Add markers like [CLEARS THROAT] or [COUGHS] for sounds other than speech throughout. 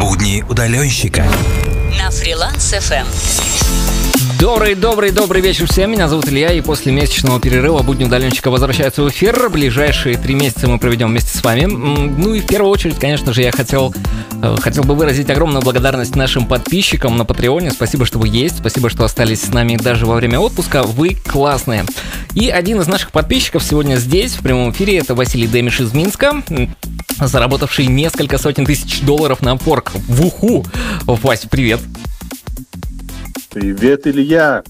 Будни удаленщика. На фриланс FM. Добрый, добрый, добрый вечер всем. Меня зовут Илья, и после месячного перерыва будни удаленщика возвращаются в эфир. Ближайшие три месяца мы проведем вместе с вами. Ну и в первую очередь, конечно же, я хотел, э, хотел бы выразить огромную благодарность нашим подписчикам на Патреоне. Спасибо, что вы есть. Спасибо, что остались с нами даже во время отпуска. Вы классные. И один из наших подписчиков сегодня здесь, в прямом эфире, это Василий Демиш из Минска заработавший несколько сотен тысяч долларов на Upwork. В уху! Вась, привет! Привет, Илья!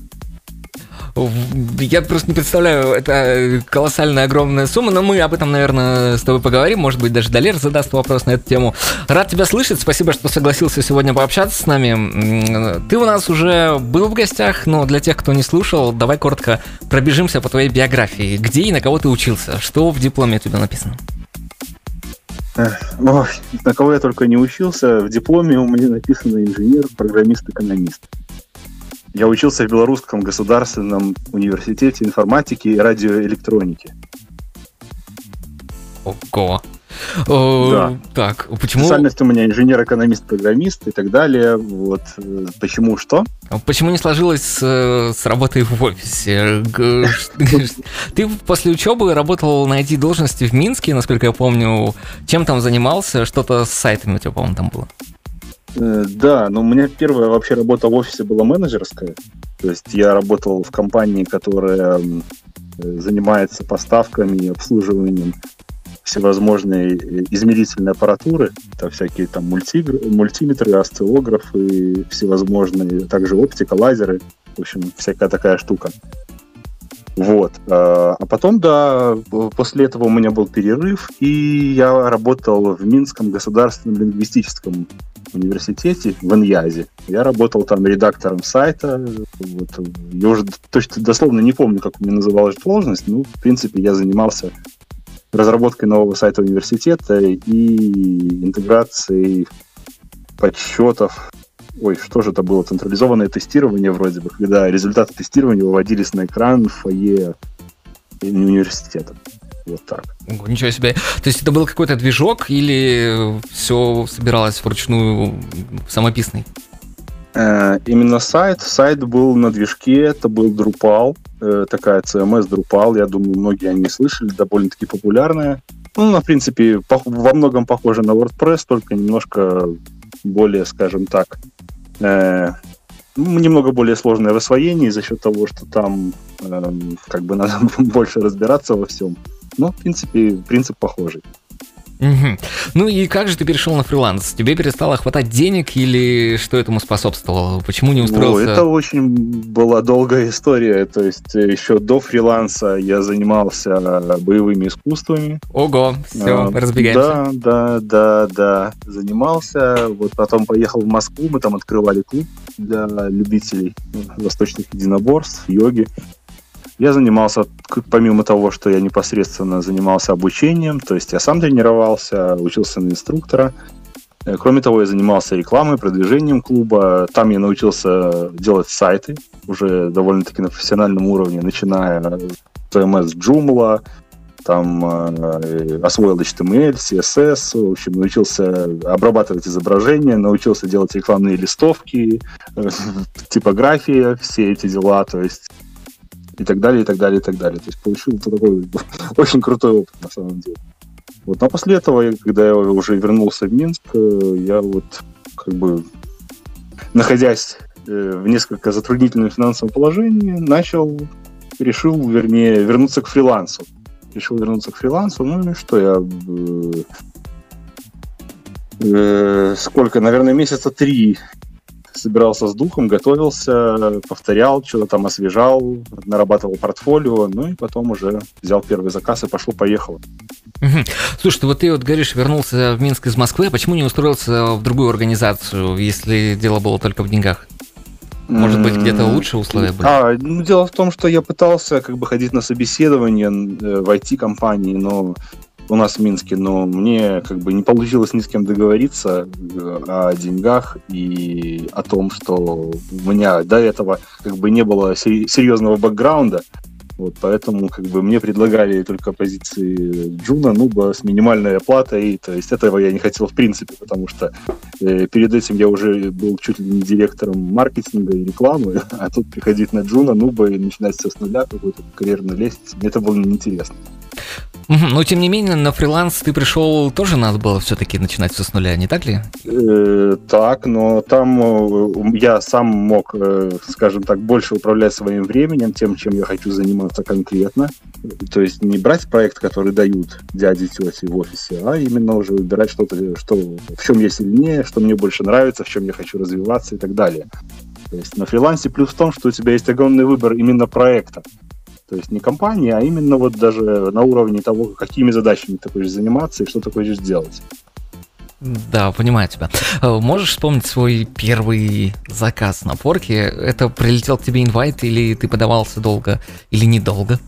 Я просто не представляю, это колоссальная огромная сумма, но мы об этом, наверное, с тобой поговорим. Может быть, даже Далер задаст вопрос на эту тему. Рад тебя слышать, спасибо, что согласился сегодня пообщаться с нами. Ты у нас уже был в гостях, но для тех, кто не слушал, давай коротко пробежимся по твоей биографии. Где и на кого ты учился? Что в дипломе у тебя написано? Ой, на кого я только не учился. В дипломе у меня написано инженер, программист, экономист. Я учился в Белорусском государственном университете информатики и радиоэлектроники. Ого. Да. Так, почему... Специальность у меня инженер, экономист, программист и так далее. Вот. Почему что? Почему не сложилось с, с работой в офисе? [LAUGHS] Ты после учебы работал на IT-должности в Минске, насколько я помню. Чем там занимался? Что-то с сайтами у тебя, по-моему, там было. Э, да, но у меня первая вообще работа в офисе была менеджерская. То есть я работал в компании, которая занимается поставками и обслуживанием всевозможные измерительные аппаратуры, это всякие там мульти, мультиметры, осциллографы, всевозможные, также оптика, лазеры, в общем, всякая такая штука. Вот. А, а потом, да, после этого у меня был перерыв, и я работал в Минском государственном лингвистическом университете в Иньязе. Я работал там редактором сайта. Вот. Я уже точно дословно не помню, как у меня называлась должность, но, в принципе, я занимался разработкой нового сайта университета и интеграцией подсчетов. Ой, что же это было? Централизованное тестирование вроде бы, когда результаты тестирования выводились на экран в фойе университета. Вот так. Ничего себе. То есть это был какой-то движок или все собиралось вручную самописный? Э, именно сайт. Сайт был на движке, это был Drupal, э, такая CMS Drupal, я думаю, многие они слышали, довольно-таки популярная. Ну, она, в принципе, во многом похожа на WordPress, только немножко более, скажем так, э, ну, немного более сложное в освоении за счет того, что там э, как бы надо [LAUGHS] больше разбираться во всем. Но, в принципе, принцип похожий. Угу. Ну и как же ты перешел на фриланс? Тебе перестало хватать денег или что этому способствовало? Почему не устроился? О, это очень была долгая история. То есть э, еще до фриланса я занимался боевыми искусствами. Ого, все, а, разбегаемся. Да, да, да, да. Занимался. Вот потом поехал в Москву, мы там открывали клуб для любителей восточных единоборств, йоги. Я занимался, помимо того, что я непосредственно занимался обучением, то есть я сам тренировался, учился на инструктора. Э, кроме того, я занимался рекламой, продвижением клуба. Там я научился делать сайты уже довольно-таки на профессиональном уровне, начиная с CMS Joomla, там э, освоил HTML, CSS, в общем, научился обрабатывать изображения, научился делать рекламные листовки, э, [LAUGHS] типография, все эти дела, то есть и так далее, и так далее, и так далее. То есть получил такой [LAUGHS] очень крутой опыт на самом деле. Вот. Но после этого, когда я уже вернулся в Минск, э, я вот как бы находясь э, в несколько затруднительном финансовом положении, начал, решил, вернее, вернуться к фрилансу. Решил вернуться к фрилансу, ну и что, я э, э, сколько, наверное, месяца три собирался с духом, готовился, повторял, что-то там освежал, нарабатывал портфолио, ну и потом уже взял первый заказ и пошел-поехал. Угу. Слушай, вот ты вот говоришь, вернулся в Минск из Москвы, а почему не устроился в другую организацию, если дело было только в деньгах? Может быть, где-то лучше условия были? А, ну, дело в том, что я пытался как бы ходить на собеседование э, в IT-компании, но у нас в Минске, но мне как бы не получилось ни с кем договориться э, о деньгах и о том, что у меня до этого как бы не было серьезного бэкграунда Вот поэтому как бы мне предлагали только позиции Джуна, Нуба с минимальной оплатой. То есть этого я не хотел в принципе, потому что э, перед этим я уже был чуть ли не директором маркетинга и рекламы, [LAUGHS] а тут приходить на Джуна, Нуба и начинать все с нуля, какой-то карьерной лестницы, мне это было неинтересно. Но, тем не менее, на фриланс ты пришел, тоже надо было все-таки начинать все с нуля, не так ли? Э, так, но там э, я сам мог, э, скажем так, больше управлять своим временем, тем, чем я хочу заниматься конкретно. То есть не брать проект, который дают дяди, тети в офисе, а именно уже выбирать что-то, что, в чем я сильнее, что мне больше нравится, в чем я хочу развиваться и так далее. То есть на фрилансе плюс в том, что у тебя есть огромный выбор именно проекта. То есть не компания, а именно вот даже на уровне того, какими задачами ты хочешь заниматься и что ты хочешь делать. Да, понимаю тебя. Э, можешь вспомнить свой первый заказ на порке? Это прилетел к тебе инвайт или ты подавался долго или недолго?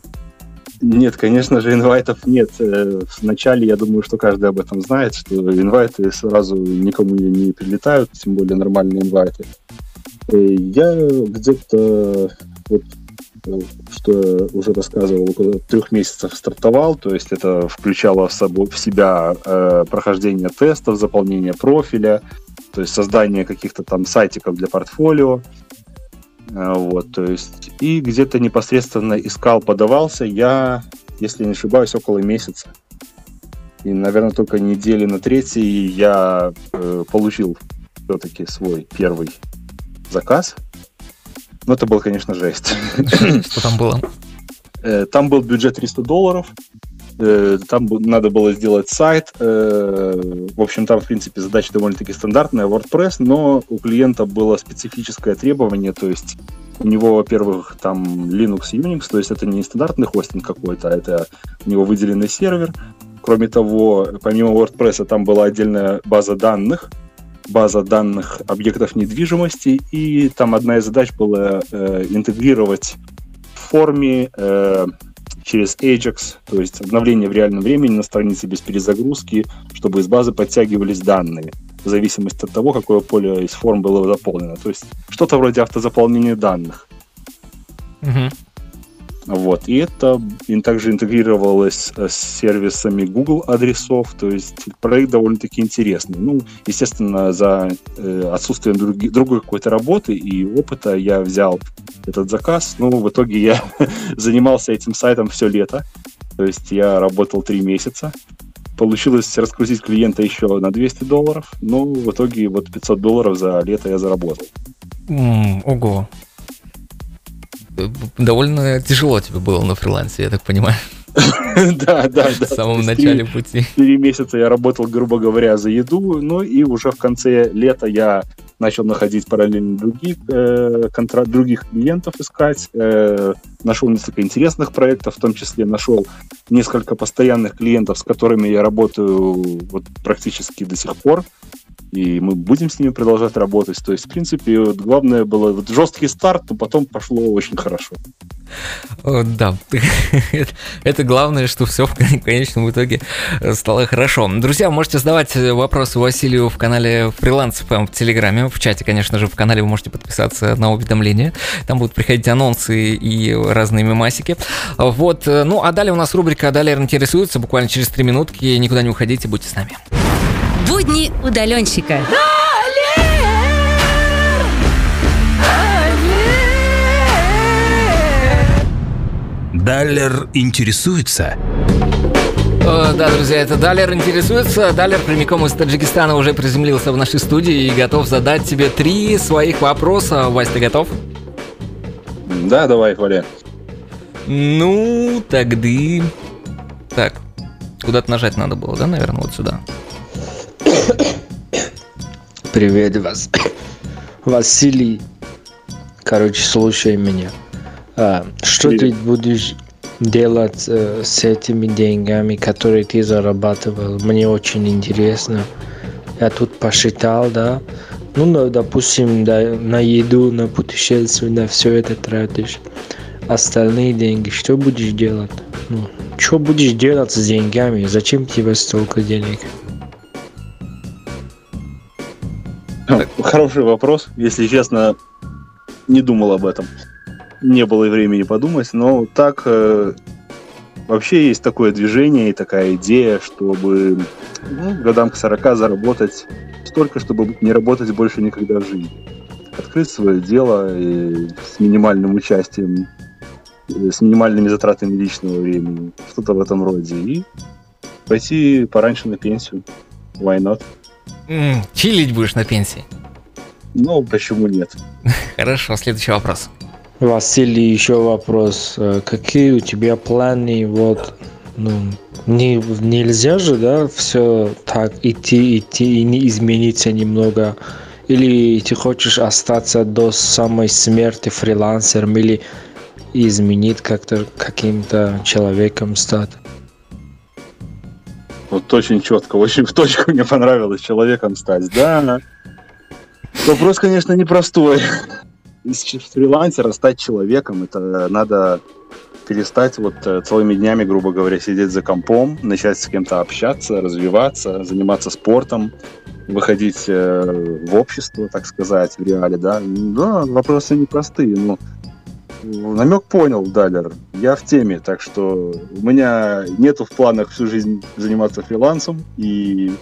Нет, конечно же, инвайтов нет. Э, Вначале я думаю, что каждый об этом знает, что инвайты сразу никому не прилетают, тем более нормальные инвайты. Э, я где-то вот что уже рассказывал, около трех месяцев стартовал, то есть это включало в, собой, в себя э, прохождение тестов, заполнение профиля, то есть создание каких-то там сайтиков для портфолио, э, вот, то есть и где-то непосредственно искал, подавался я, если не ошибаюсь, около месяца. И, наверное, только недели на третий я э, получил все-таки свой первый заказ – ну, это был, конечно, жесть. [LAUGHS] Что там было? Э, там был бюджет 300 долларов. Э, там надо было сделать сайт. Э, в общем, там, в принципе, задача довольно-таки стандартная, WordPress, но у клиента было специфическое требование, то есть у него, во-первых, там Linux и Unix, то есть это не стандартный хостинг какой-то, а это у него выделенный сервер. Кроме того, помимо WordPress, там была отдельная база данных, база данных объектов недвижимости, и там одна из задач была э, интегрировать в форме э, через Ajax, то есть обновление в реальном времени на странице без перезагрузки, чтобы из базы подтягивались данные в зависимости от того, какое поле из форм было заполнено. То есть что-то вроде автозаполнения данных. Угу. Вот. И это также интегрировалось с сервисами Google адресов, то есть проект довольно-таки интересный. Ну, естественно, за э, отсутствием други, другой какой-то работы и опыта я взял этот заказ. Ну, в итоге я [LAUGHS] занимался этим сайтом все лето, то есть я работал три месяца. Получилось раскрутить клиента еще на 200 долларов, но в итоге вот 500 долларов за лето я заработал. Mm, довольно тяжело тебе было на фрилансе, я так понимаю. [LAUGHS] Да, да, да. [LAUGHS] В самом начале пути. Три месяца я работал, грубо говоря, за еду, ну и уже в конце лета я начал находить параллельно других, э, контра- других клиентов искать, э, нашел несколько интересных проектов, в том числе нашел несколько постоянных клиентов, с которыми я работаю вот практически до сих пор и мы будем с ними продолжать работать. То есть, в принципе, вот главное было вот жесткий старт, но потом пошло очень хорошо. Да, [LAUGHS] это главное, что все в конечном итоге стало хорошо. Друзья, можете задавать вопросы Василию в канале Фриланс в Телеграме, в чате, конечно же, в канале вы можете подписаться на уведомления, там будут приходить анонсы и разные мемасики. Вот, ну а далее у нас рубрика «Далее интересуется», буквально через три минутки, никуда не уходите, будьте с нами. Будни удаленщика. Даллер интересуется? О, да, друзья, это Далер интересуется. Далер прямиком из Таджикистана уже приземлился в нашей студии и готов задать тебе три своих вопроса. Вась, ты готов? Да, давай, Валя. Ну, тогда... Так, куда-то нажать надо было, да, наверное, вот сюда. Привет вас. [COUGHS] Василий. Короче, слушай меня. А, что Привет. ты будешь делать э, с этими деньгами, которые ты зарабатывал? Мне очень интересно. Я тут посчитал, да. Ну, ну допустим, да, на еду, на путешествие, на все это тратишь. Остальные деньги, что будешь делать? Ну, что будешь делать с деньгами? Зачем тебе столько денег? Хороший вопрос. Если честно, не думал об этом. не было времени подумать, но так э, вообще есть такое движение и такая идея, чтобы ну, годам к 40 заработать столько, чтобы не работать больше никогда в жизни. Открыть свое дело и с минимальным участием, э, с минимальными затратами личного времени, что-то в этом роде. И пойти пораньше на пенсию. Why not? Чилить будешь на пенсии. Ну, почему нет? [LAUGHS] Хорошо, следующий вопрос. Василий, еще вопрос. Э, Какие у тебя планы? Вот, ну, не, нельзя же, да, все так идти, идти и не измениться немного. Или ты хочешь остаться до самой смерти фрилансером, или изменить как-то каким-то человеком стать? Вот очень четко, очень в точку мне понравилось человеком стать. Да, вопрос, конечно, непростой. Из фрилансера стать человеком, это надо перестать вот э, целыми днями, грубо говоря, сидеть за компом, начать с кем-то общаться, развиваться, заниматься спортом, выходить э, в общество, так сказать, в реале, да. Да, вопросы непростые, но намек понял, Далер. Я в теме, так что у меня нету в планах всю жизнь заниматься фрилансом. И,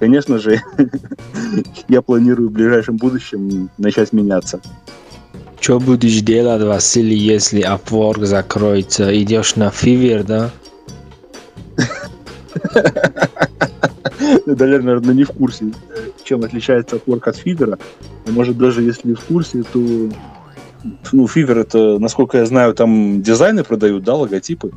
конечно же, [LAUGHS] я планирую в ближайшем будущем начать меняться. Что будешь делать, Василий, если Upwork закроется? Идешь на Fiverr, да? Далер, наверное, не в курсе, чем отличается Upwork от Фивера. А может, даже если в курсе, то... Ну, Fiverr это, насколько я знаю, там дизайны продают, да, логотипы.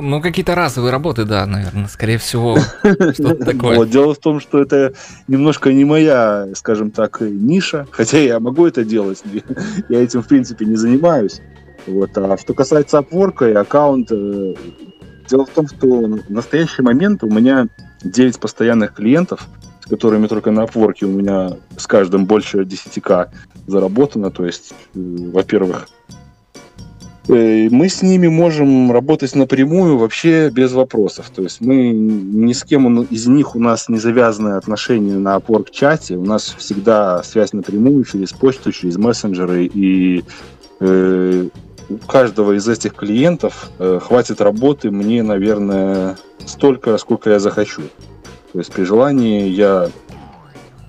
Ну, какие-то разовые работы, да, наверное, скорее всего, [LAUGHS] что-то такое. Вот, дело в том, что это немножко не моя, скажем так, ниша, хотя я могу это делать, [LAUGHS] я этим, в принципе, не занимаюсь. Вот. А что касается Upwork и аккаунта, дело в том, что в настоящий момент у меня 9 постоянных клиентов, с которыми только на Upwork у меня с каждым больше 10к заработано. То есть, э, во-первых, э, мы с ними можем работать напрямую вообще без вопросов. То есть мы ни с кем из них у нас не завязаны отношения на Upwork чате. У нас всегда связь напрямую через почту, через мессенджеры. И э, у каждого из этих клиентов э, хватит работы мне, наверное, столько, сколько я захочу. То есть при желании я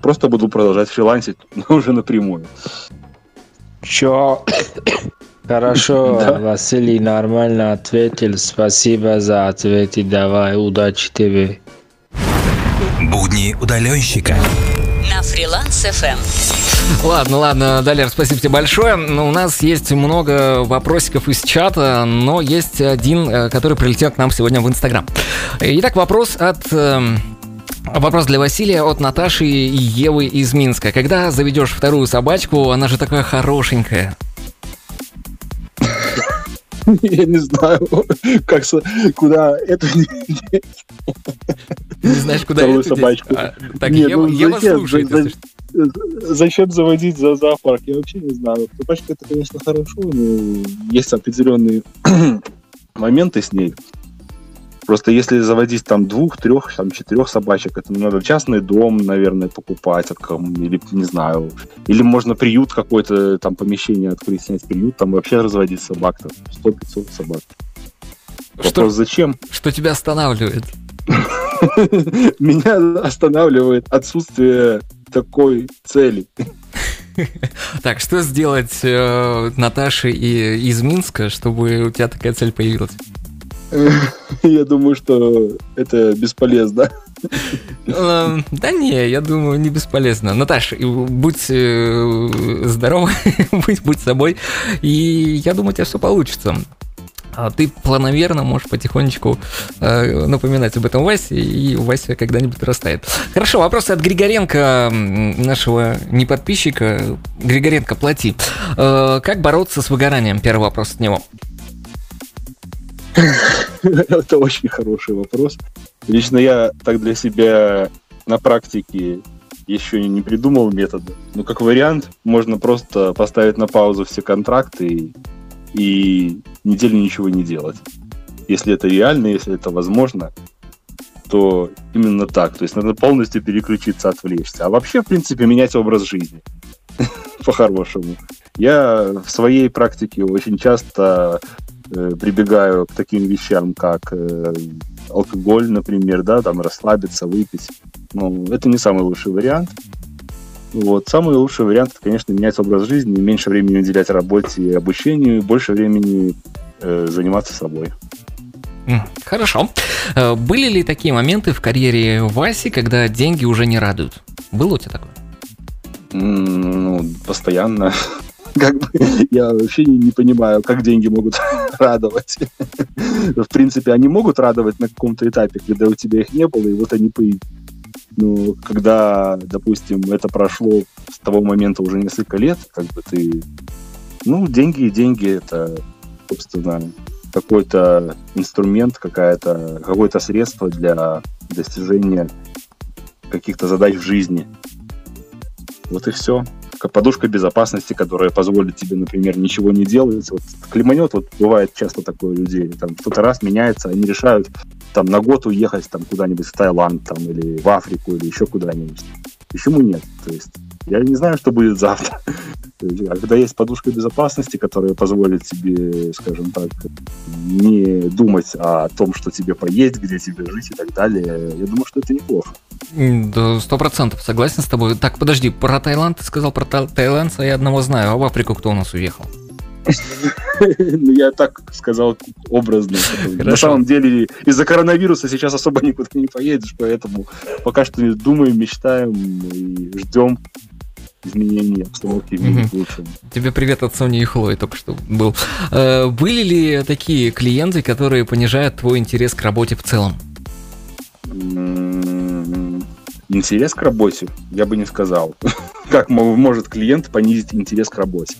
просто буду продолжать фрилансить, [LAUGHS] но уже напрямую. Чё? [COUGHS] Хорошо, [LAUGHS] Да. Василий нормально ответил. Спасибо за ответы. Давай, удачи тебе. Будни удаленщика. На фриланс Эм. FM. Ладно, ладно, Далер, спасибо тебе большое. Ну, У нас есть много вопросиков из чата, но есть один, э, который прилетел к нам сегодня в Инстаграм. Итак, вопрос от... Вопрос для Василия от Наташи и Евы из Минска. Когда заведешь вторую собачку, она же такая хорошенькая. Я не знаю, как, куда эту Не знаешь, куда Вторую это собачку. А, Так, Не, Ева, ну Ева зачем? слушает. За- что. Зачем заводить за зоопарк? Я вообще не знаю. Собачка это, конечно, хорошо, но есть определенные [CLEARS THROAT] моменты с ней. Просто если заводить там двух, трех, там четырех собачек, это надо частный дом, наверное, покупать от кого или не знаю. Или можно приют какой-то, там помещение открыть, снять приют, там вообще разводить собак, там 100-500 собак. Что, Вопрос, зачем? что тебя останавливает? [LAUGHS] Меня останавливает отсутствие такой цели. [LAUGHS] Так, что сделать э, Наташе и, из Минска, чтобы у тебя такая цель появилась? [LAUGHS] Я думаю, что это бесполезно. Э, Да не, я думаю, не бесполезно. Наташа, и будь э, здорова, [LAUGHS] будь, собой, и я думаю, у тебя все получится. А ты планомерно можешь потихонечку э, напоминать об этом Васе, и Вася когда-нибудь растает. Хорошо, вопрос от Григоренко, нашего неподписчика. Григоренко, плати. Э, как бороться с выгоранием? Первый вопрос от него. Это очень хороший вопрос. Лично я так для себя на практике еще не придумал метода. Но как вариант, можно просто поставить на паузу все контракты и, и неделю ничего не делать. Если это реально, если это возможно, то именно так. То есть надо полностью переключиться, отвлечься. А вообще, в принципе, менять образ жизни. [LAUGHS] по-хорошему. Я в своей практике очень часто прибегаю к таким вещам, как э, алкоголь, например, да, там расслабиться, выпить. Ну, это не самый лучший вариант. Вот. Самый лучший вариант, это, конечно, менять образ жизни, меньше времени уделять работе и обучению, больше времени э, заниматься собой. Хорошо. Э, были ли такие моменты в карьере Васи, когда деньги уже не радуют? Было у тебя такое? Ну, постоянно. [LAUGHS] Как бы я вообще не, не понимаю, как деньги могут [LAUGHS] радовать. В принципе, они могут радовать на каком-то этапе, когда у тебя их не было, и вот они появились. Ну, когда, допустим, это прошло с того момента уже несколько лет, как бы ты... Ну, деньги и деньги — это, собственно, какой-то инструмент, какая-то, какое-то средство для достижения каких-то задач в жизни. Вот и все. Подушка безопасности, которая позволит тебе, например, ничего не делать. Вот клеманет, вот бывает часто такое у людей. Там кто-то раз меняется, они решают там на год уехать там куда-нибудь в Таиланд там, или в Африку или еще куда-нибудь. Почему нет? То есть я не знаю, что будет завтра. А когда есть подушка безопасности, которая позволит тебе, скажем так, не думать о том, что тебе поесть, где тебе жить и так далее, я думаю, что это неплохо. Да, сто процентов согласен с тобой. Так, подожди, про Таиланд ты сказал, про таиландца я одного знаю, а в Африку кто у нас уехал? [LAUGHS] Ну, я так сказал образно. На самом деле, из-за коронавируса сейчас особо никуда не поедешь, поэтому пока что думаем, мечтаем и ждем изменений обстановки в мире к лучшему. Тебе привет от Sony и Хлои только что был. Э, были ли такие клиенты, которые понижают твой интерес к работе в целом? Интерес к работе? Я бы не сказал. [LAUGHS] Как может клиент понизить интерес к работе?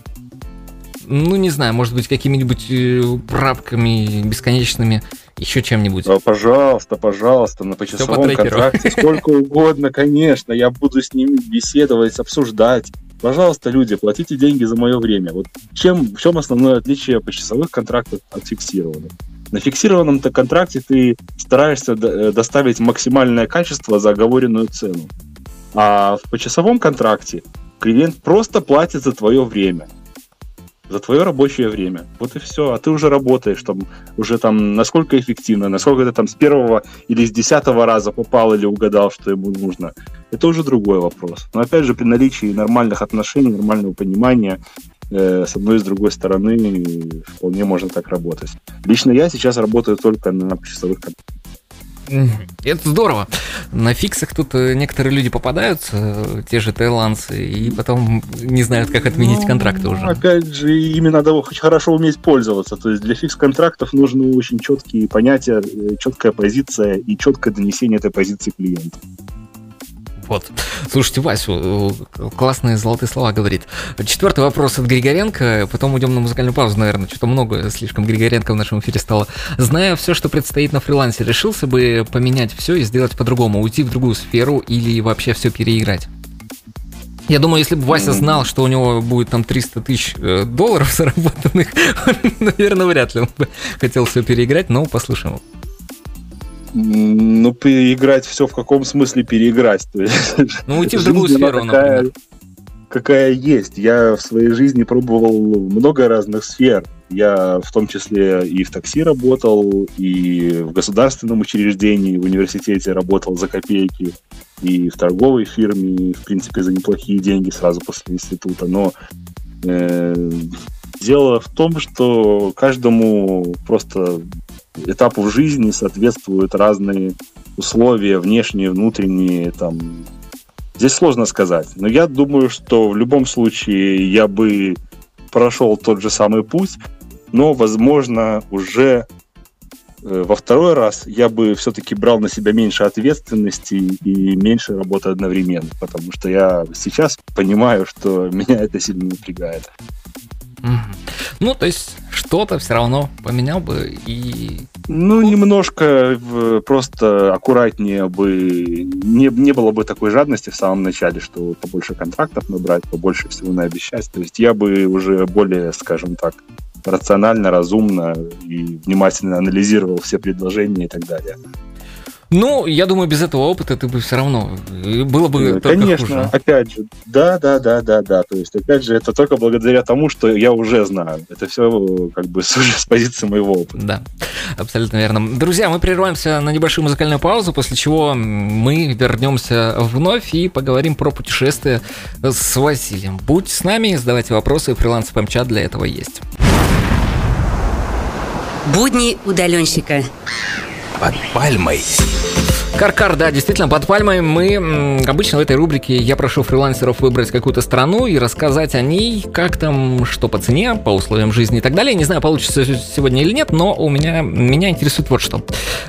ну, не знаю, может быть, какими-нибудь э, правками бесконечными, еще чем-нибудь. А, пожалуйста, пожалуйста, на почасовом контракте сколько угодно, конечно, я буду с ними беседовать, обсуждать. Пожалуйста, люди, платите деньги за мое время. Вот чем, в чем основное отличие почасовых контрактов от фиксированных? На фиксированном-то контракте ты стараешься э, доставить максимальное качество за оговоренную цену. А в почасовом контракте клиент просто платит за твое время за твое рабочее время. Вот и все. А ты уже работаешь там, уже там, насколько эффективно, насколько ты там с первого или с десятого раза попал или угадал, что ему нужно. Это уже другой вопрос. Но опять же, при наличии нормальных отношений, нормального понимания, э, с одной и с другой стороны, вполне можно так работать. Лично я сейчас работаю только на часовых контрактах. Это здорово. На фиксах тут э, некоторые люди попадаются, э, те же таиландцы, и потом не знают, как отменить ну, контракты уже. Опять же, ими надо хоть хорошо уметь пользоваться. То есть для фикс-контрактов нужны очень четкие понятия, э, четкая позиция и четкое донесение этой позиции клиенту. Вот. Слушайте, Васю, э, классные золотые слова говорит. Четвертый вопрос от Григоренко, потом уйдем на музыкальную паузу, наверное. Что-то много слишком Григоренко в нашем эфире стало. Зная все, что предстоит на фрилансе, решился бы поменять все и сделать по-другому, уйти в другую сферу или вообще все переиграть? Я думаю, если бы Вася знал, что у него будет там 300 тысяч э, долларов [LAUGHS] заработанных, наверное, вряд ли он бы хотел все переиграть, но послушаем. Ну, переиграть все в каком смысле переиграть? То есть, ну, уйти в другую сферу, такая, например. Какая есть. Я в своей жизни пробовал много разных сфер. Я в том числе и в такси работал, и в государственном учреждении, в университете работал за копейки, и в торговой фирме, в принципе, за неплохие деньги сразу после института. Но э, дело в том, что каждому просто этапу в жизни соответствуют разные условия, внешние, внутренние, там. Здесь сложно сказать. Но я думаю, что в любом случае я бы прошел тот же самый путь, но, возможно, уже э, во второй раз я бы все-таки брал на себя меньше ответственности и меньше работы одновременно, потому что я сейчас понимаю, что [LAUGHS] меня это сильно напрягает. Ну, то есть что-то все равно поменял бы и... Ну, немножко просто аккуратнее бы... Не, не было бы такой жадности в самом начале, что побольше контрактов набрать, побольше всего наобещать. То есть я бы уже более, скажем так, рационально, разумно и внимательно анализировал все предложения и так далее. Ну, я думаю, без этого опыта ты бы все равно э, было бы только Конечно, хуже. опять же, да, да, да, да, да. То есть, опять же, это только благодаря тому, что я уже знаю. Это все как бы [LAUGHS] с, уже с позиции моего опыта. Да, абсолютно верно. Друзья, мы прерываемся на небольшую музыкальную паузу, после чего мы вернемся вновь и поговорим про путешествие с Василием. Будьте с нами, задавайте вопросы, фриланс ПМЧАТ для этого есть. Будни удаленщика. Под пальмой. Каркар, да, действительно, под пальмой мы обычно в этой рубрике я прошу фрилансеров выбрать какую-то страну и рассказать о ней, как там, что по цене, по условиям жизни и так далее. Не знаю, получится сегодня или нет, но у меня, меня интересует вот что.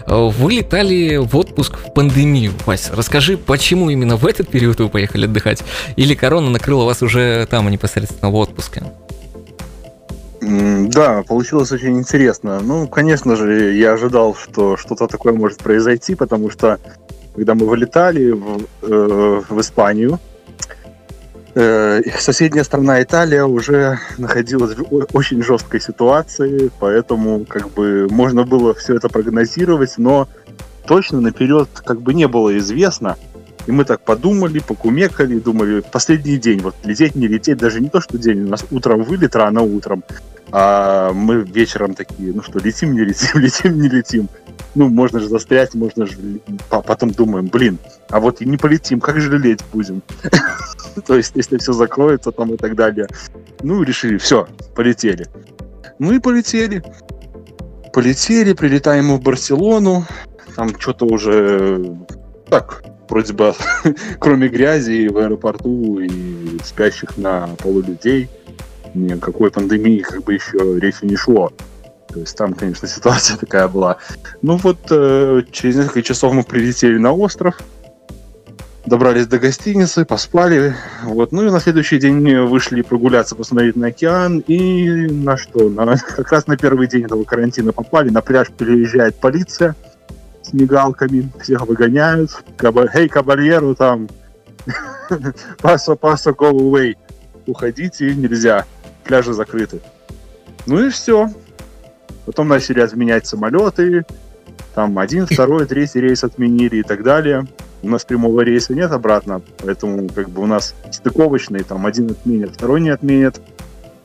Вы летали в отпуск в пандемию, Вась. Расскажи, почему именно в этот период вы поехали отдыхать? Или корона накрыла вас уже там непосредственно в отпуске? Да, получилось очень интересно. Ну, конечно же, я ожидал, что что-то такое может произойти, потому что когда мы вылетали в, э, в Испанию, э, соседняя страна Италия уже находилась в очень жесткой ситуации, поэтому как бы можно было все это прогнозировать, но точно наперед как бы не было известно. И мы так подумали, покумекали, думали, последний день, вот лететь, не лететь, даже не то, что день, у нас утром вылет, рано утром, а мы вечером такие, ну что, летим, не летим, [LAUGHS] летим, не летим. Ну, можно же застрять, можно же... по- Потом думаем, блин, а вот и не полетим, как же лететь будем? [LAUGHS] То есть, если все закроется там и так далее. Ну, решили, все, полетели. Ну и полетели. Полетели, прилетаем в Барселону. Там что-то уже так, вроде бы, [LAUGHS] кроме грязи в аэропорту и спящих на полу людей, ни о какой пандемии как бы еще речи не шло. То есть там, конечно, [LAUGHS] ситуация такая была. Ну вот э, через несколько часов мы прилетели на остров, добрались до гостиницы, поспали. Вот. Ну и на следующий день вышли прогуляться, посмотреть на океан. И на что? На, [LAUGHS] как раз на первый день этого карантина попали. На пляж переезжает полиция с мигалками, всех выгоняют. Эй, кабальеру там, [LAUGHS] пасо, пасо, go away. Уходите, нельзя, пляжи закрыты. Ну и все. Потом начали отменять самолеты, там один, [LAUGHS] второй, третий рейс отменили и так далее. У нас прямого рейса нет обратно, поэтому как бы у нас стыковочный, там один отменят, второй не отменят,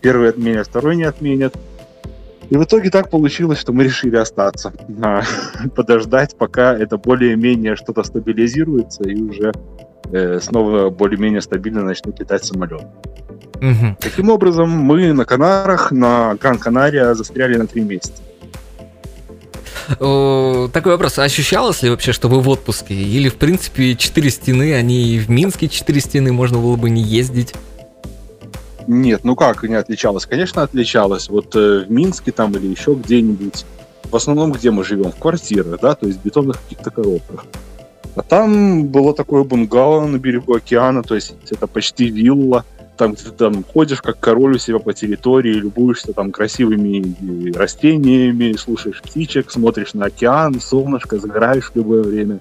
первый отменят, второй не отменят. И в итоге так получилось, что мы решили остаться, [LAUGHS] подождать, пока это более-менее что-то стабилизируется и уже э, снова более-менее стабильно начнут летать самолет. Мгм. Таким образом, мы на Канарах, на Гран-Канария застряли на три месяца. Такой вопрос, а ощущалось ли вообще, что вы в отпуске? Или, в принципе, четыре стены, они и в Минске четыре стены, можно было бы не ездить? Нет, ну как не отличалось? Конечно, отличалось. Вот э, в Минске там или еще где-нибудь. В основном, где мы живем? В квартирах, да, то есть в бетонных каких-то коробках. А там было такое бунгало на берегу океана, то есть это почти вилла. Там, где ты там ходишь как король у себя по территории, любуешься там красивыми э, растениями, слушаешь птичек, смотришь на океан, солнышко, загораешь в любое время.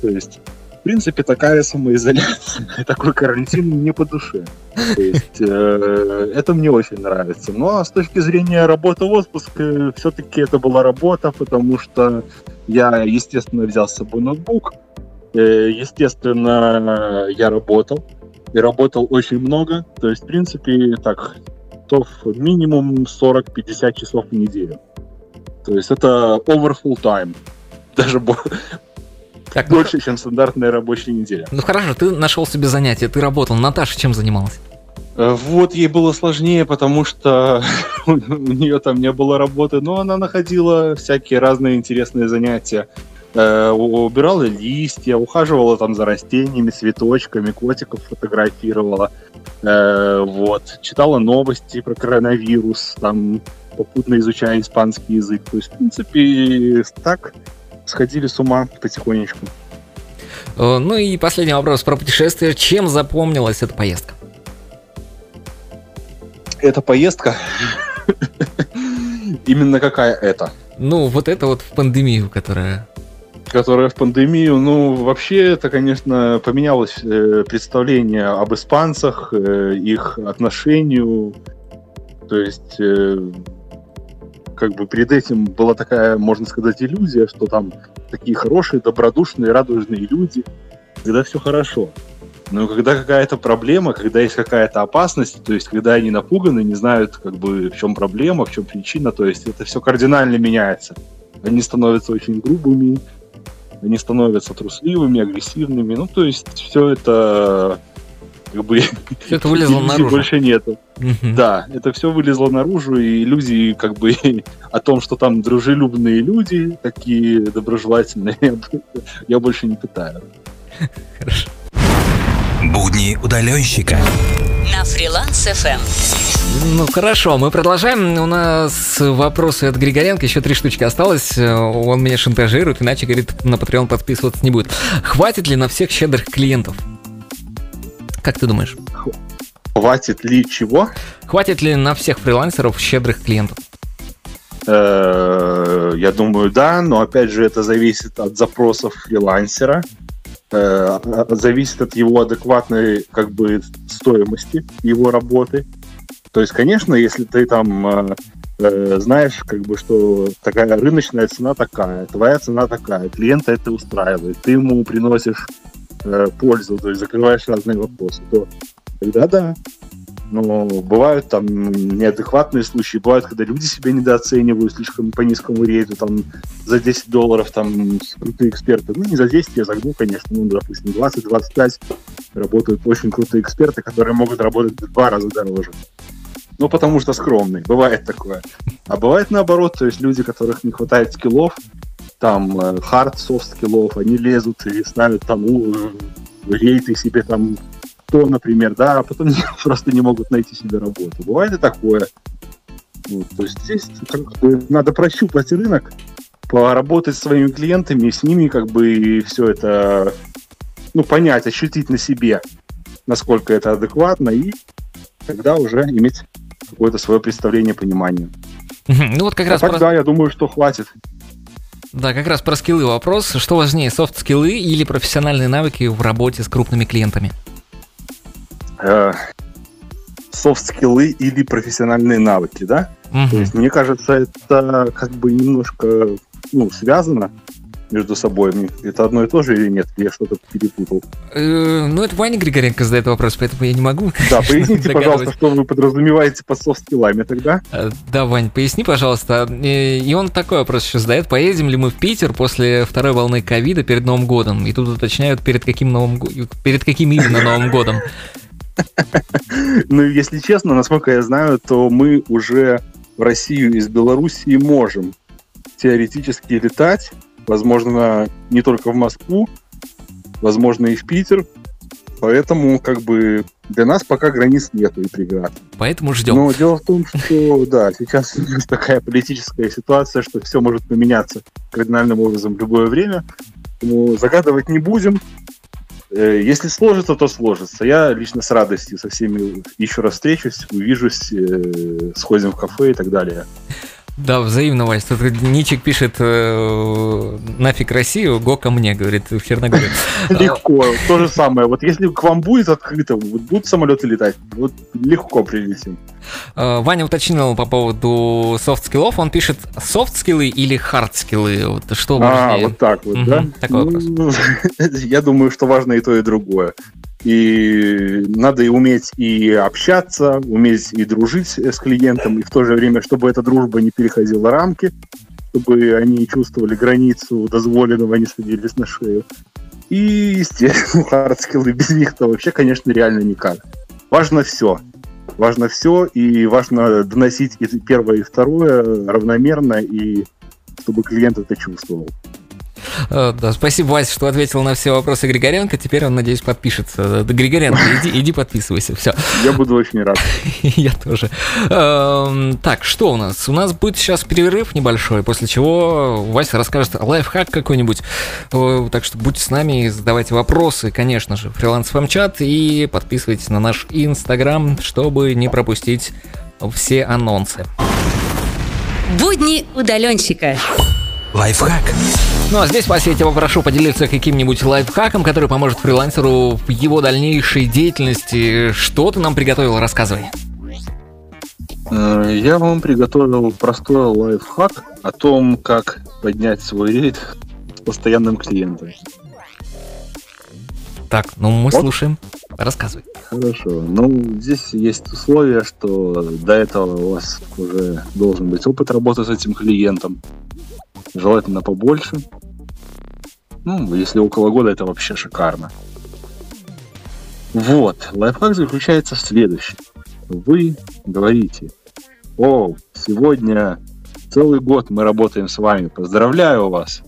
То есть, в принципе, такая самоизоляция, [LAUGHS] такой карантин мне по душе. То есть э, это мне очень нравится. А с точки зрения работы отпуск, все-таки это была работа, потому что я, естественно, взял с собой ноутбук. Э, естественно, я работал. И работал очень много. То есть, в принципе, так, то минимум 40-50 часов в неделю. То есть это over full time. Даже Так, ну, больше, чем стандартная рабочая неделя. ну хорошо, ты нашел себе занятие, ты работал. Наташа чем занималась? Э, Вот ей было сложнее, потому что [LAUGHS] у нее там не было работы, но она находила всякие разные интересные занятия. Э, Убирала листья, ухаживала там за растениями, цветочками, котиков фотографировала. Э, Вот. Читала новости про коронавирус, там попутно изучая испанский язык. То есть, в принципе, так сходили с ума потихонечку. Э, Ну и последний вопрос про путешествие. Чем запомнилась эта поездка? Эта поездка... Именно какая это? Ну, вот это вот в пандемию, которая... которая в пандемию, ну, вообще это, конечно, поменялось э, представление об испанцах, э, их отношению, то есть, э, как бы перед этим была такая, можно сказать, иллюзия, что там такие хорошие, добродушные, радужные люди, когда все хорошо. Но когда какая-то проблема, когда есть какая-то опасность, то есть когда они напуганы, не знают, как бы, в чем проблема, в чем причина, то есть это все кардинально меняется. Они становятся очень грубыми, они становятся трусливыми, агрессивными. Ну, то есть все это как бы это вылезло наружу. больше нету. Да, это все вылезло наружу, и иллюзии как бы [LAUGHS] о том, что там дружелюбные люди, такие доброжелательные, [LAUGHS] я больше не питаю. Будни удаленщика. На фриланс ФМ. Ну хорошо, мы продолжаем. У нас вопросы от Григоренко. Еще три штучки осталось. Он меня шантажирует, иначе, говорит, на Patreon подписываться не будет. Хватит ли на всех щедрых клиентов? Как ты думаешь? Хватит ли чего? Хватит ли на всех фрилансеров щедрых клиентов? Э, Я думаю, да, но опять же это зависит от запросов фрилансера, э, зависит от его адекватной как бы стоимости его работы. То есть, конечно, если ты там э, знаешь, как бы, что такая рыночная цена такая, твоя цена такая, клиента это устраивает, ты ему приносишь э, пользу, то есть закрываешь разные вопросы, то тогда да. Но бывают там неадекватные случаи, бывают, когда люди себя недооценивают слишком по низкому рейту, там за 10 долларов там крутые эксперты. Ну, не за 10 я загнул, конечно, ну, допустим, 20-25 работают очень крутые эксперты, которые могут работать в два раза дороже. Ну, потому что скромный. Бывает такое. А бывает наоборот, то есть люди, которых не хватает скиллов, там, хард, софт скиллов, они лезут и ставят там рейты себе там то, например, да, а потом [LAUGHS] просто не могут найти себе работу. Бывает и такое. Вот, то есть здесь как бы надо прощупать рынок, поработать с своими клиентами, с ними как бы все это, ну, понять, ощутить на себе, насколько это адекватно, и тогда уже иметь какое-то свое представление, понимание. Ну вот как А раз про- тогда я думаю, что хватит. Да, как раз про скиллы вопрос. Что важнее, софт-скиллы или профессиональные навыки в работе с крупными клиентами? софт-скиллы или профессиональные навыки, да? Мгм. То есть, мне кажется, это как бы немножко ну, связано между собой. Это одно и то же или нет? Я что-то перепутал. Э, Ну, это Ваня Григоренко задает вопрос, поэтому я не могу. Да, поясните, [LAUGHS] пожалуйста, что вы подразумеваете под софт-скиллами тогда. Э, Да, Вань, поясни, пожалуйста. Э, И он такой вопрос еще задает. Поедем ли мы в Питер после второй волны ковида перед Новым годом? И тут уточняют, перед каким Новым перед каким именно Новым годом. [LAUGHS] Ну, если честно, насколько я знаю, то мы уже в Россию из Белоруссии можем теоретически летать. Возможно, не только в Москву, возможно, и в Питер. Поэтому, как бы, для нас пока границ нету и преград. Поэтому ждем. Но дело в том, что, да, сейчас [LAUGHS] такая политическая ситуация, что все может поменяться кардинальным образом в любое время. Поэтому загадывать не будем. Э, Если сложится, то сложится. Я лично с радостью со всеми еще раз встречусь, увижусь, э, сходим в кафе и так далее. Да, взаимно, Вась. Тут Ничик пишет э, нафиг Россию, го ко мне, говорит, в Черногорию. [LAUGHS] Легко. То же самое. Вот если к вам будет открыто, будут самолеты летать, вот легко прилетим. Э, Ваня уточнил по поводу софт-скиллов. Он пишет софт-скиллы или хард-скиллы. Вот что А, важнее? вот так вот, да? такой вопрос. Ну, [LAUGHS] Я думаю, что важно и то, и другое. И надо и уметь и общаться, уметь и дружить с клиентом, и в то же время, чтобы эта дружба не переходила рамки, чтобы они чувствовали границу дозволенного, не садились на шею. И, естественно, [LAUGHS] хардскиллы без них-то вообще, конечно, реально никак. Важно все. Важно все, и важно доносить и первое, и второе равномерно, и чтобы клиент это чувствовал. Э, Да, спасибо, Вася, что ответил на все вопросы Григоренко. Теперь он, надеюсь, подпишется. Да, Григоренко, иди, иди подписывайся. Все. Я буду очень рад. [LAUGHS] Я тоже. Эм, Так, что у нас? У нас будет сейчас перерыв небольшой, после чего Вася расскажет лайфхак какой-нибудь. Э, Так что будьте с нами, задавайте вопросы, конечно же, фриланс чат и подписывайтесь на наш инстаграм, чтобы не пропустить все анонсы. Будни удаленщика. Лайфхак. Ну а здесь, Вася, я тебя попрошу поделиться каким-нибудь лайфхаком, который поможет фрилансеру в его дальнейшей деятельности. Что ты нам приготовил, рассказывай. Э, Я вам приготовил простой лайфхак о том, как поднять свой рейд постоянным клиентом. Так, ну мы Вот. слушаем. Рассказывай. Хорошо. Ну, здесь есть условие, что до этого у вас уже должен быть опыт работы с этим клиентом. Желательно побольше. Ну, если около года, это вообще шикарно. Вот. Лайфхак заключается в следующем. Вы говорите, о, сегодня целый год мы работаем с вами, поздравляю вас.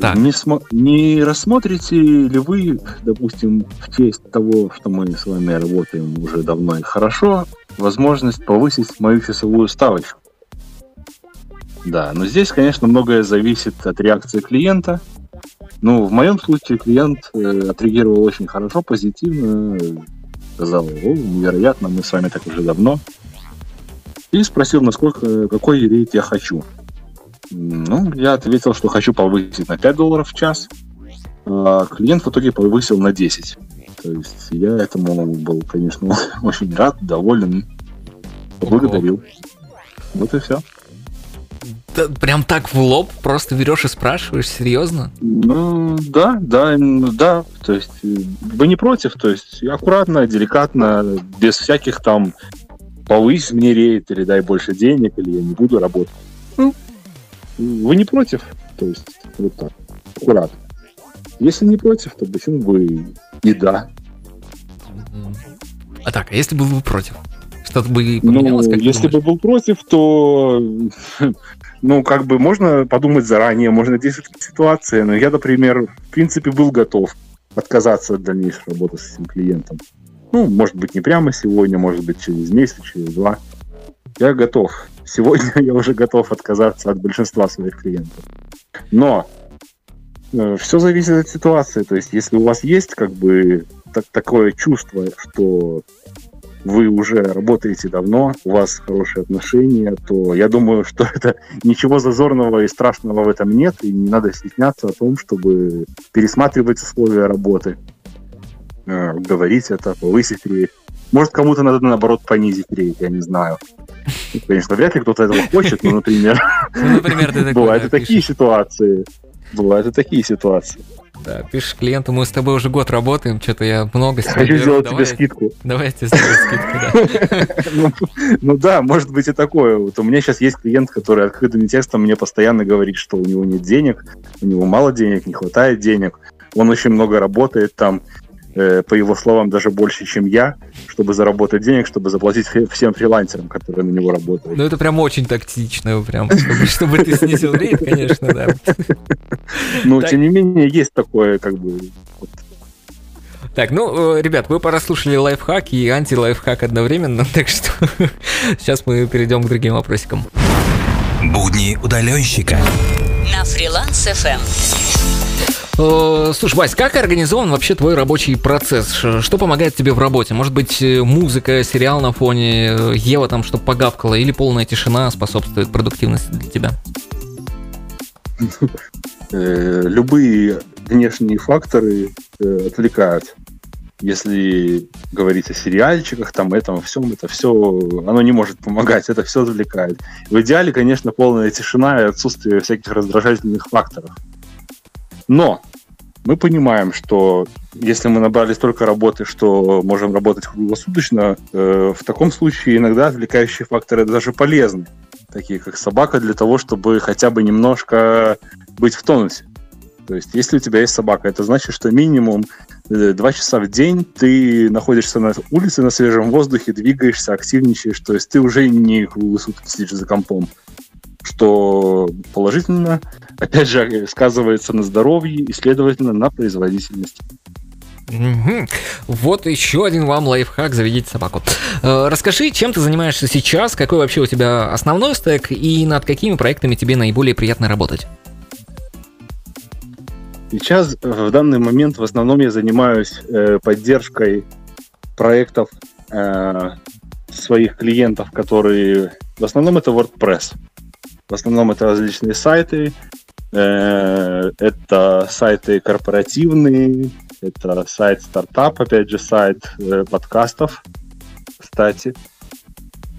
Так. Не, смо- не рассмотрите ли вы, допустим, в честь того, что мы с вами работаем уже давно и хорошо, возможность повысить мою часовую ставочку? Да, но здесь, конечно, многое зависит от реакции клиента. Ну, в моем случае клиент э, отреагировал очень хорошо, позитивно, э, сказал, о, невероятно, мы с вами так уже давно. И спросил, насколько, какой рейд я хочу. Ну, я ответил, что хочу повысить на 5 долларов в час. А клиент в итоге повысил на 10. То есть я этому был, конечно, [LAUGHS] очень рад, доволен. Поблагодарил. Вот и все. Прям так в лоб просто берешь и спрашиваешь, серьезно? Ну, да, да, да. То есть э, вы не против, то есть аккуратно, деликатно, без всяких там повысь мне рейд, или дай больше денег, или я не буду работать. Ну, вы не против, то есть вот так, аккуратно. Если не против, то почему бы и да. А так, а если бы против? Что-то бы Ну, поменялось, как ты если бы был против, то [LAUGHS] ну, как бы можно подумать заранее, можно действовать в ситуации. Но я, например, в принципе, был готов отказаться от дальнейшей работы с этим клиентом. Ну, может быть, не прямо сегодня, может быть, через месяц, через два. Я готов. Сегодня [LAUGHS] я уже готов отказаться от большинства своих клиентов. Но все зависит от ситуации. То есть, если у вас есть как бы так- такое чувство, что вы уже работаете давно, у вас хорошие отношения, то я думаю, что [LAUGHS] это ничего зазорного и страшного в этом нет, и не надо стесняться о том, чтобы пересматривать условия работы, э, говорить это, повысить рейд. Может, кому-то надо, наоборот, понизить рейд, я не знаю. Ну, Конечно, вряд ли кто-то этого хочет, но, например, [LAUGHS] Ну, [LAUGHS] бывают и такие ситуации. Бывают и такие ситуации. Да, пишешь клиенту, мы с тобой уже год работаем, что-то я много себе Хочу сделать давай, тебе скидку. Давай я тебе сделаю скидку, да. [LAUGHS] Ну, ну да, может быть и такое. Вот у меня сейчас есть клиент, который открытым текстом мне постоянно говорит, что у него нет денег, у него мало денег, не хватает денег. Он очень много работает там, по его словам, даже больше, чем я, чтобы заработать денег, чтобы заплатить всем фрилансерам, которые на него работают. Ну, это прям очень тактично, прям, чтобы, чтобы ты снизил рейд, конечно, да. Но, так. тем не менее, есть такое, как бы, Так, ну, э, ребят, вы прослушали лайфхак и анти-лайфхак одновременно, [LAUGHS] так что сейчас мы перейдем к другим вопросикам. Будни удаленщика. На фриланс FM. Э, Слушай, Вась, как организован вообще твой рабочий процесс? Что помогает тебе в работе? Может быть, э, музыка, сериал на фоне, э, Ева там что погавкала, или полная тишина способствует продуктивности для тебя? любые внешние факторы отвлекают. Если говорить о сериальчиках, там, этом, всем, это все, оно не может помогать, это все отвлекает. В идеале, конечно, полная тишина и отсутствие всяких раздражательных факторов. Но мы понимаем, что если мы набрали столько работы, что можем работать круглосуточно, э, в таком случае иногда отвлекающие факторы даже полезны, такие как собака, для того, чтобы хотя бы немножко быть в тонусе. То есть, если у тебя есть собака, это значит, что минимум э, два часа в день ты находишься на улице на свежем воздухе, двигаешься, активничаешь, то есть ты уже не круглые сутки сидишь за компом. Что положительно, опять же, сказывается на здоровье и, следовательно, на производительности. Мгм. Вот еще один вам лайфхак заведите собаку. Э, Расскажи, чем ты занимаешься сейчас, какой вообще у тебя основной стек и над какими проектами тебе наиболее приятно работать? Сейчас, э, в данный момент, в основном я занимаюсь э, поддержкой проектов э, своих клиентов, которые... В основном это WordPress. В основном это различные сайты. Э, это сайты корпоративные. Это сайт стартап, опять же, сайт э, подкастов, кстати.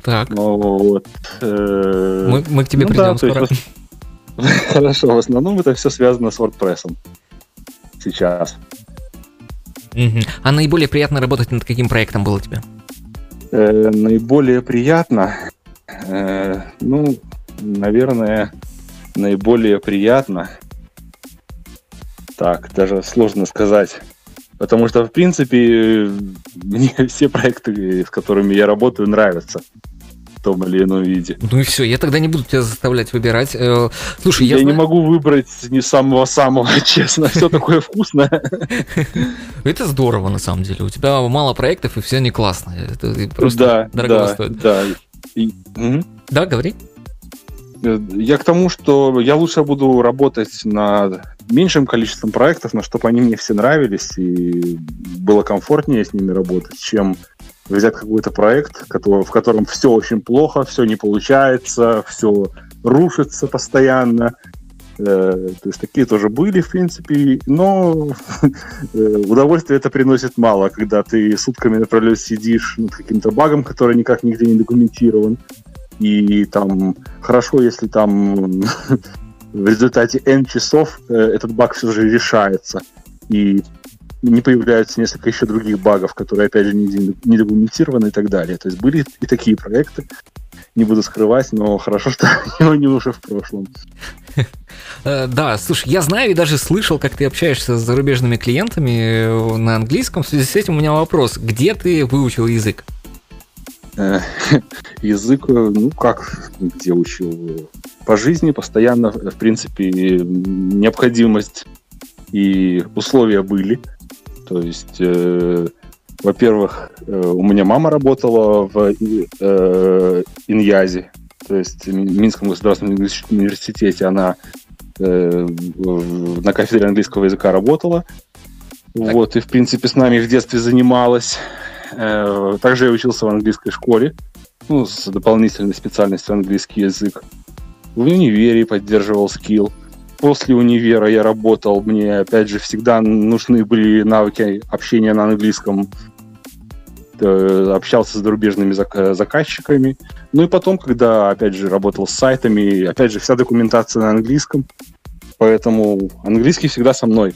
Так. Но вот... э, Мы, мы к тебе ну да, придем есть скоро. [LAUGHS] Хорошо, в основном это все связано с WordPress. Сейчас. А наиболее приятно работать над каким проектом было тебе? Э, наиболее приятно, э, ну, наверное, наиболее приятно. Так, даже сложно сказать. Потому что, в принципе, [LAUGHS] мне все проекты, с которыми я работаю, нравятся в том или ином виде. Ну и все, я тогда не буду тебя заставлять выбирать. Э, Слушай, я, Я, не знаю- могу выбрать не самого-самого, [LAUGHS] честно. Все такое вкусное. [LAUGHS] Это здорово, на самом деле. У тебя мало проектов, и все не классные. Это просто да, дорого да, стоит. да. Мгм. Да, говори. Э, Я к тому, что я лучше буду работать над меньшим количеством проектов, но чтобы они мне все нравились и было комфортнее с ними работать, чем взять какой-то проект, который- в котором все очень плохо, все не получается, все рушится постоянно. Э, То есть такие тоже были, в принципе, но э, удовольствие это приносит мало, когда ты сутками напролет сидишь над каким-то багом, который никак нигде не документирован, и там хорошо, если там [LAUGHS] в результате N часов э, этот баг все же решается, и не появляются несколько еще других багов, которые, опять же, не, документированы и так далее. То есть были и такие проекты, не буду скрывать, но хорошо, [LAUGHS] что они уже в прошлом. Э, Да, слушай, я знаю и даже слышал, как ты общаешься с зарубежными клиентами э, на английском. В связи с этим у меня вопрос. Где ты выучил язык? Э, [LAUGHS] Язык, э, ну как, где учил? По жизни постоянно, в принципе, необходимость и условия были. То есть, э, во-первых, э, у меня мама работала в э, Иньязе, то есть в Минском государственном университете она э, на кафедре английского языка работала. Вот, и, в принципе, с нами в детстве занималась. Э, Также я учился в английской школе, ну, с дополнительной специальностью английский язык. В универе поддерживал скилл. После универа я работал, мне, опять же, всегда нужны были навыки общения на английском. Э, Общался с зарубежными зак- заказчиками. Ну и потом, когда, опять же, работал с сайтами, опять же, вся документация на английском. Поэтому английский всегда со мной.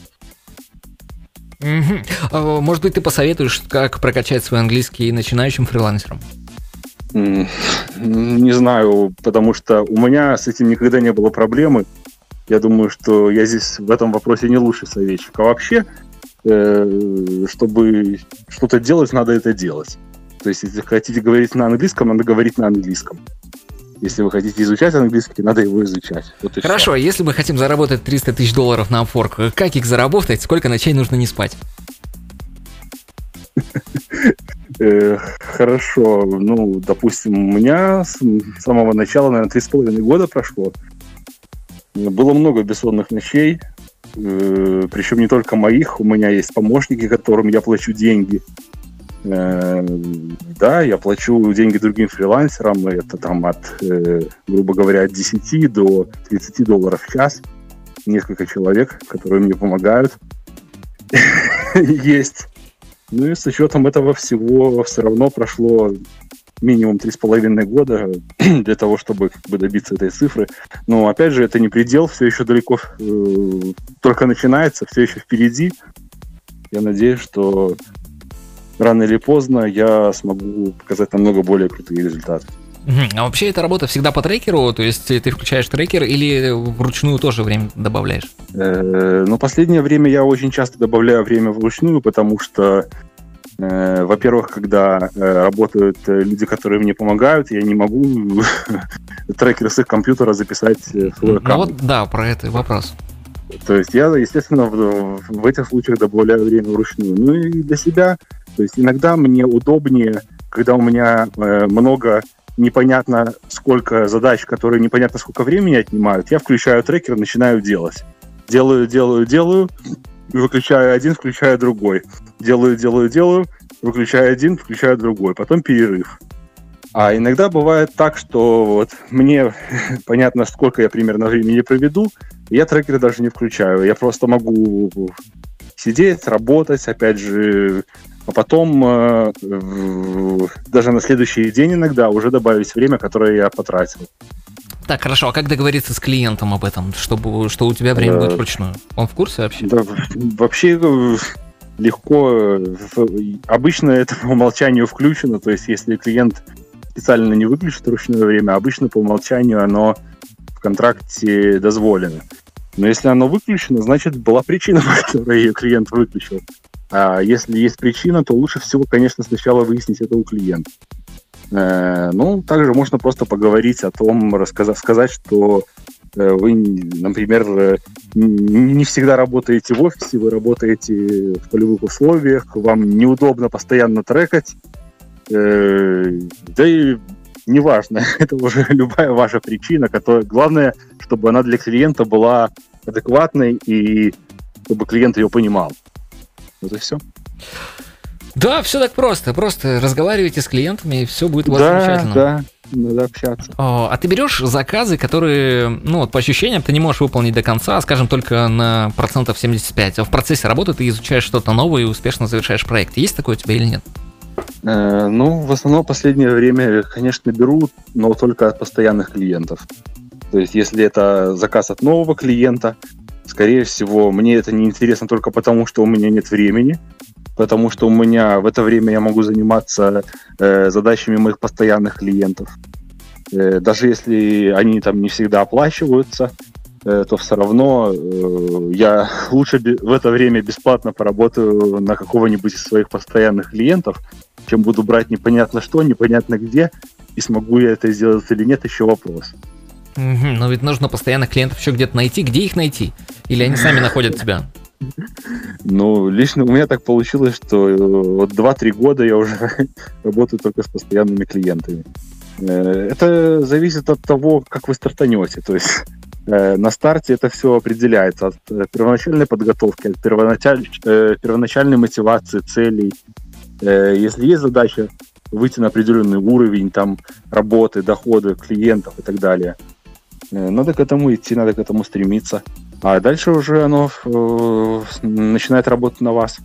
А, Может быть, ты посоветуешь, как прокачать свой английский начинающим фрилансерам? Не знаю, потому что у меня с этим никогда не было проблемы. Я думаю, что я здесь в этом вопросе не лучший советчик. А вообще, э, чтобы что-то делать, надо это делать. То есть, если хотите говорить на английском, надо говорить на английском. Если вы хотите изучать английский, надо его изучать. Вот. Хорошо, а если мы хотим заработать 300 тысяч долларов на Upwork, как их заработать? Сколько ночей нужно не спать? Э, Хорошо, ну, допустим, у меня с самого начала, наверное, три с половиной года прошло. Было много бессонных ночей, э, причем не только моих, у меня есть помощники, которым я плачу деньги. Э, Да, я плачу деньги другим фрилансерам, это там от, э, грубо говоря, от 10 до 30 долларов в час. Несколько человек, которые мне помогают. [LAUGHS] Есть. Ну и с учетом этого всего все равно прошло минимум три с половиной года [CLEARS THROAT] для того, чтобы как бы добиться этой цифры. Но опять же, это не предел, все еще далеко э, только начинается, все еще впереди. Я надеюсь, что рано или поздно я смогу показать намного более крутые результаты. А вообще эта работа всегда по трекеру? То есть ты включаешь трекер или вручную тоже время добавляешь? Э, Но последнее время я очень часто добавляю время вручную, потому что, э, во-первых, когда э, работают люди, которые мне помогают, я не могу [LAUGHS] трекер с их компьютера записать в свой Ну вот да, про это вопрос. То есть я, естественно, в, в этих случаях добавляю время вручную. Ну и для себя, то есть иногда мне удобнее, когда у меня э, много непонятно сколько задач, которые непонятно сколько времени отнимают, я включаю трекер, начинаю делать. Делаю, делаю, делаю, выключаю один, включаю другой. Делаю, делаю, делаю, выключаю один, включаю другой. Потом перерыв. А иногда бывает так, что вот мне [LAUGHS] понятно, сколько я примерно времени проведу, я трекеры даже не включаю. Я просто могу сидеть, работать, опять же, а потом э, даже на следующий день иногда уже добавить время, которое я потратил. Так, хорошо, а как договориться с клиентом об этом, чтобы, что у тебя время будет вручную? Он в курсе вообще? Да, вообще легко. Обычно это по умолчанию включено, то есть если клиент специально не выключит ручное время, обычно по умолчанию оно в контракте дозволено. Но если оно выключено, значит была причина, [LAUGHS] по которой ее клиент выключил. А если есть причина, то лучше всего, конечно, сначала выяснить это у клиента. Э, ну, также можно просто поговорить о том, рассказать, сказать, что э, вы, например, э, не всегда работаете в офисе, вы работаете в полевых условиях, вам неудобно постоянно трекать, да и неважно, [LAUGHS] это уже любая ваша причина, которая, главное, чтобы она для клиента была адекватной и чтобы клиент ее понимал. Вот и все. Да, все так просто. Просто разговаривайте с клиентами, и все будет у вас да, замечательно. Да, надо общаться. О, а ты берешь заказы, которые, ну, вот по ощущениям, ты не можешь выполнить до конца, скажем, только на процентов 75. А в процессе работы ты изучаешь что-то новое и успешно завершаешь проект. Есть такое у тебя или нет? Э, ну, в основном последнее время, конечно, беру, но только от постоянных клиентов. То есть, если это заказ от нового клиента, скорее всего, мне это не интересно только потому, что у меня нет времени, потому что у меня в это время я могу заниматься э, задачами моих постоянных клиентов. Э, даже если они там не всегда оплачиваются, то все равно э, я лучше в это время бесплатно поработаю на какого-нибудь из своих постоянных клиентов, чем буду брать непонятно что, непонятно где, и смогу я это сделать или нет, еще вопрос. Угу, но ведь нужно постоянно клиентов еще где-то найти. Где их найти? Или они сами находят тебя? Ну, лично у меня так получилось, что э, вот 2-3 года я уже [LAUGHS] работаю только с постоянными клиентами. Э, это зависит от того, как вы стартанете. То есть э, на старте это все определяется от первоначальной подготовки, от первоначаль... первоначальной мотивации, целей. Если есть задача выйти на определенный уровень там, работы, дохода клиентов и так далее, надо к этому идти, надо к этому стремиться. А дальше уже оно э, начинает работать на вас.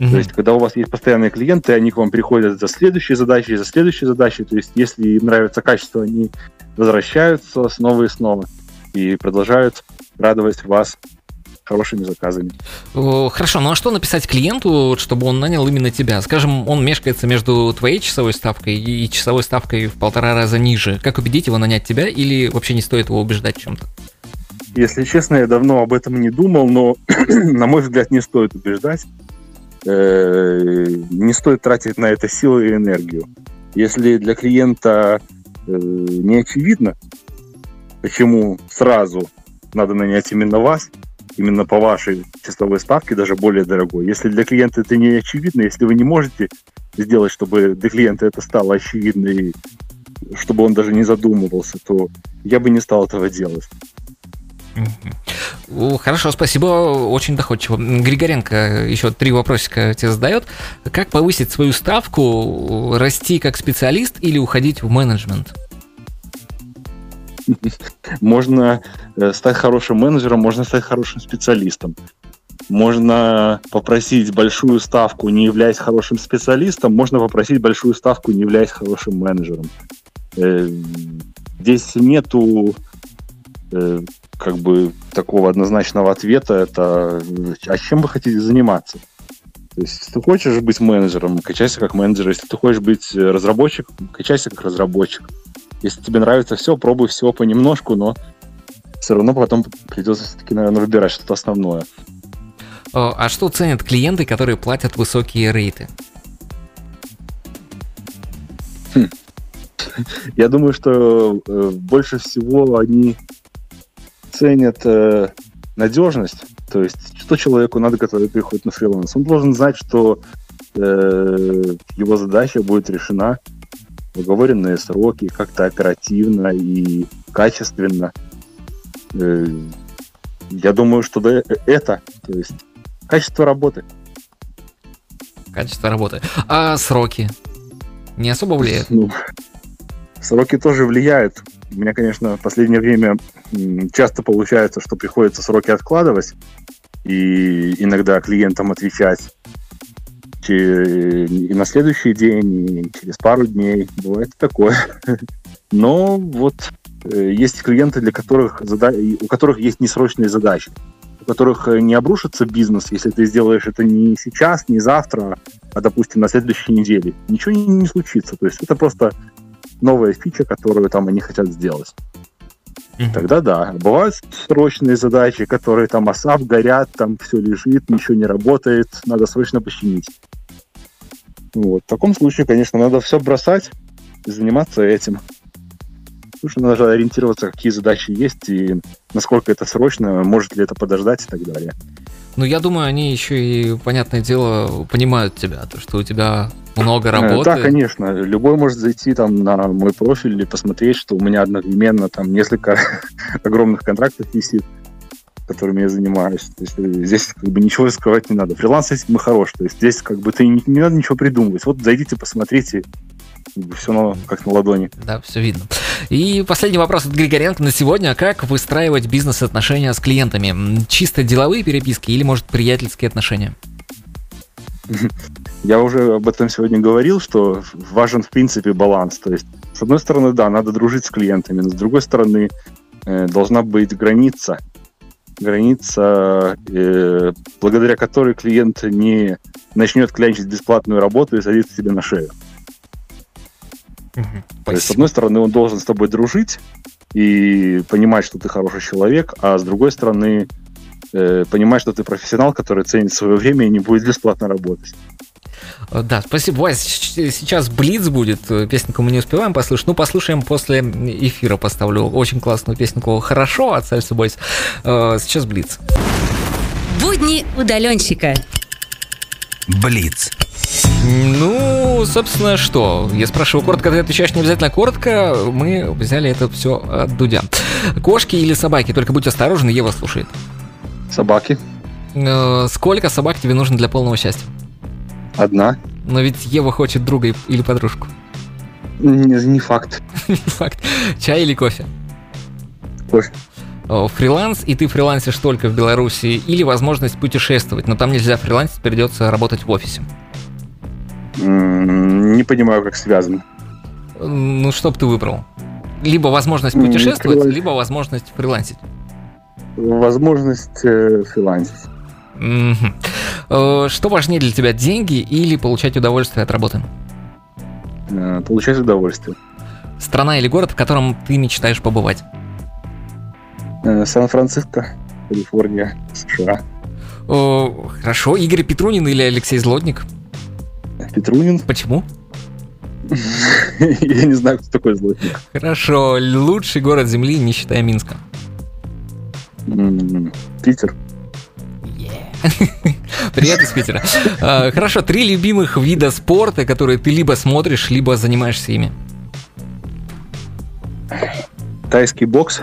Mm-hmm. То есть, когда у вас есть постоянные клиенты, они к вам приходят за следующей задачей, за следующей задачей. То есть, если им нравится качество, они возвращаются снова и снова и продолжают радовать вас хорошими заказами. Хорошо, ну а что написать клиенту, чтобы он нанял именно тебя? Скажем, он мешкается между твоей часовой ставкой и часовой ставкой в полтора раза ниже. Как убедить его нанять тебя или вообще не стоит его убеждать чем-то? Если честно, я давно об этом не думал, но, [CLEARS THROAT] на мой взгляд, не стоит убеждать. Э, не стоит тратить на это силы и энергию. Если для клиента э, не очевидно, почему сразу надо нанять именно вас, именно по вашей часовой ставке, даже более дорогой. Если для клиента это не очевидно, если вы не можете сделать, чтобы для клиента это стало очевидно, и чтобы он даже не задумывался, то я бы не стал этого делать. Хорошо, спасибо, очень доходчиво. Григоренко еще три вопросика тебе задает. Как повысить свою ставку, расти как специалист или уходить в менеджмент? Можно э, стать хорошим менеджером, можно стать хорошим специалистом. Можно попросить большую ставку, не являясь хорошим специалистом, можно попросить большую ставку, не являясь хорошим менеджером. Э, здесь нету э, как бы такого однозначного ответа, это а чем вы хотите заниматься? То есть, если ты хочешь быть менеджером, качайся как менеджер. Если ты хочешь быть разработчиком, качайся как разработчик. Если тебе нравится все, пробуй все понемножку, но все равно потом придется все-таки, наверное, выбирать что-то основное. А что ценят клиенты, которые платят высокие рейты? Хм. Я думаю, что э, больше всего они ценят э, надежность, то есть что человеку надо, который приходит на фриланс. Он должен знать, что э, его задача будет решена в оговоренные сроки, как-то оперативно и качественно. Э, я думаю, что да, это, то есть качество работы. Качество работы. А сроки не особо влияют? Ну, сроки тоже влияют. У меня, конечно, в последнее время часто получается, что приходится сроки откладывать и иногда клиентам отвечать и на следующий день, и через пару дней. Бывает такое. [LAUGHS] Но вот э, есть клиенты, для которых зада... у которых есть несрочные задачи, у которых э, не обрушится бизнес, если ты сделаешь это не сейчас, не завтра, а, допустим, на следующей неделе. Ничего не, не случится. То есть это просто новая фича, которую там они хотят сделать. Тогда да. Бывают срочные задачи, которые там осав горят, там все лежит, ничего не работает, надо срочно починить. Вот. В таком случае, конечно, надо все бросать и заниматься этим. Потому что надо ориентироваться, какие задачи есть и насколько это срочно, может ли это подождать и так далее. Ну, я думаю, они еще и, понятное дело, понимают тебя, то, что у тебя много Э, работы. Да, конечно. Любой может зайти там на мой профиль и посмотреть, что у меня одновременно там несколько [LAUGHS] огромных контрактов висит, которыми я занимаюсь. То есть э, здесь как бы ничего скрывать не надо. Фриланс этим и хорош. То есть здесь как бы ты не, не надо ничего придумывать. Вот зайдите, посмотрите, все на, как на ладони. Да, все видно. И последний вопрос от Григоренко на сегодня. Как выстраивать бизнес-отношения с клиентами? Чисто деловые переписки или, может, приятельские отношения? [LAUGHS] Я уже об этом сегодня говорил, что важен в принципе баланс. То есть, с одной стороны, да, надо дружить с клиентами, но с другой стороны, э, должна быть граница. Граница, э, благодаря которой клиент не начнет клянчить бесплатную работу и садиться себе на шею. То есть, с одной стороны, он должен с тобой дружить и понимать, что ты хороший человек, а с другой стороны, э, понимать, что ты профессионал, который ценит свое время и не будет бесплатно работать. Э, Да, спасибо. Вась, сейчас Блиц будет. э, Песенку мы не успеваем послушать. Ну, послушаем после эфира. Поставлю очень классную песенку «Хорошо» от Salsa Boys. Э, Сейчас Блиц. Будни удаленщика. Блиц. Ну, собственно, что? Я спрашиваю коротко, ты отвечаешь не обязательно коротко. Мы взяли это все от Дудя. Кошки или собаки? Только будь осторожен, Ева слушает. Собаки. Сколько собак тебе нужно для полного счастья? Одна. Но ведь Ева хочет друга или подружку. Не, не факт. [LAUGHS] Не факт. Чай или кофе? Кофе. О, Фриланс, и ты фрилансишь только в Беларуси, или возможность путешествовать, но там нельзя фрилансить, придется работать в офисе. Не понимаю, как связано. Ну, что бы ты выбрал? Либо возможность путешествовать, фриланс. либо возможность фрилансить. Возможность э, фрилансить. Э, Что важнее для тебя, деньги или получать удовольствие от работы? Э, Получать удовольствие. Страна или город, в котором ты мечтаешь побывать? Э, Сан-Франциско, Калифорния, США. О, Хорошо, Игорь Петрунин или Алексей Злотник? Петрунин. Почему? [LAUGHS] Я не знаю, кто такой злотник. Хорошо, лучший город Земли, не считая Минска. Питер. Привет из Питера. А, Хорошо, три любимых вида спорта, которые ты либо смотришь, либо занимаешься ими. Тайский бокс,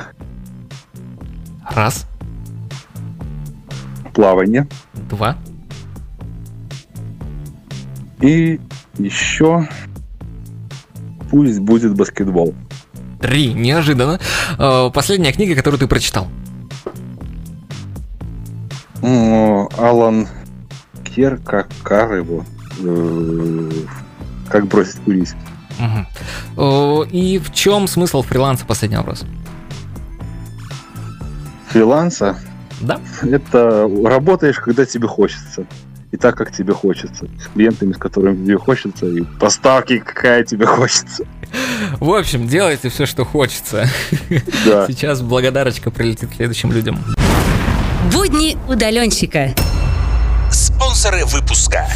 Раз, плавание. два, И еще пусть будет баскетбол. три. Неожиданно. А, Последняя книга, которую ты прочитал. М, Алан Кер, как его? Э, Как бросить курить. И в чем смысл фриланса? Последний вопрос. Фриланса Да? это работаешь, когда тебе хочется. И так, как тебе хочется. С клиентами, с которыми тебе хочется. И поставки, какая тебе хочется. В общем, делайте все, что хочется. Да. Сейчас благодарочка прилетит следующим людям. Будни удаленщика. Спонсоры выпуска.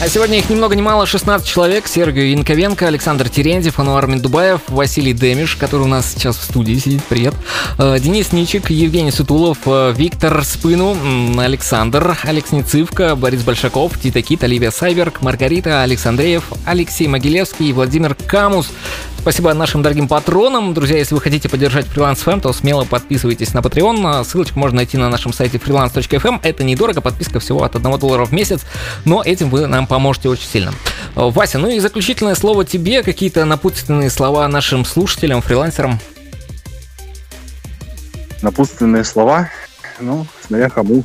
А сегодня их ни много ни мало 16 человек. Сергей Янковенко, Александр Терентьев, Ануар Миндубаев, Василий Демиш, который у нас сейчас в студии сидит. Привет. Э, Денис Ничик, Евгений Сутулов, э, Виктор Спыну, Александр, Алекс Нецивко, Борис Большаков, Тита Кит, Оливия Сайберг, Маргарита, Александреев, Алексей Могилевский и Владимир Камус. Спасибо нашим дорогим патронам. Друзья, если вы хотите поддержать Freelance FM, то смело подписывайтесь на Patreon. Ссылочку можно найти на нашем сайте freelance.fm. Это недорого, подписка всего от 1 доллара в месяц, но этим вы нам поможете очень сильно. Э, Вася, ну и заключительное слово тебе, какие-то напутственные слова нашим слушателям, фрилансерам. Напутственные слова. Ну, смотря кому.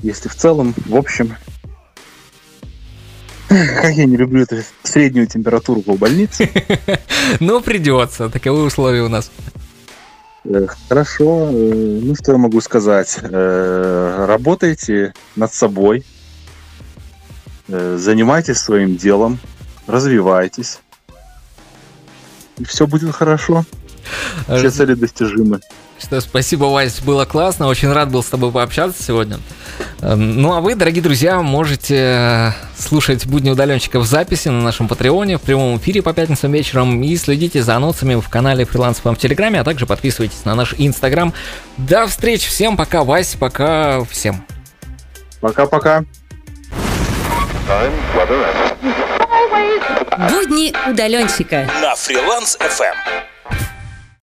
Если в целом, в общем, [LAUGHS] Как я не люблю эту среднюю температуру в больнице. [LAUGHS] Ну, придется. Таковы условия у нас. Э, Хорошо, э, ну что я могу сказать? Э, Работайте над собой, занимайтесь своим делом, развивайтесь, и все будет хорошо. Все цели достижимы. Что, спасибо, Вась, было классно. Очень рад был с тобой пообщаться сегодня. Эм, Ну а вы, дорогие друзья, можете э, слушать будни удаленщика в записи на нашем Патреоне в прямом эфире по пятницам вечером и следите за анонсами в канале Фриланс в Телеграме, а также подписывайтесь на наш Инстаграм. До встречи всем, пока, Вась, пока всем. Пока-пока. Будни удаленщика. На Фриланс FM.